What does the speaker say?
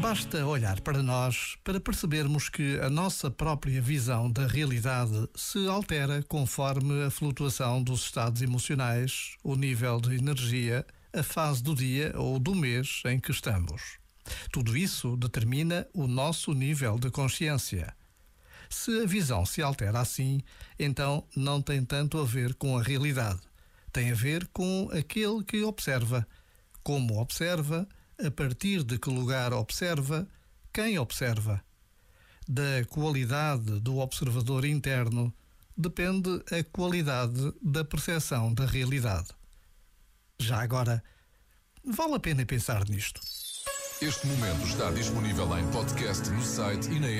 Basta olhar para nós para percebermos que a nossa própria visão da realidade se altera conforme a flutuação dos estados emocionais, o nível de energia, a fase do dia ou do mês em que estamos. Tudo isso determina o nosso nível de consciência. Se a visão se altera assim, então não tem tanto a ver com a realidade. Tem a ver com aquele que observa, como observa, a partir de que lugar observa, quem observa. Da qualidade do observador interno depende a qualidade da percepção da realidade. Já agora, vale a pena pensar nisto. Este momento está disponível em podcast no site e na app.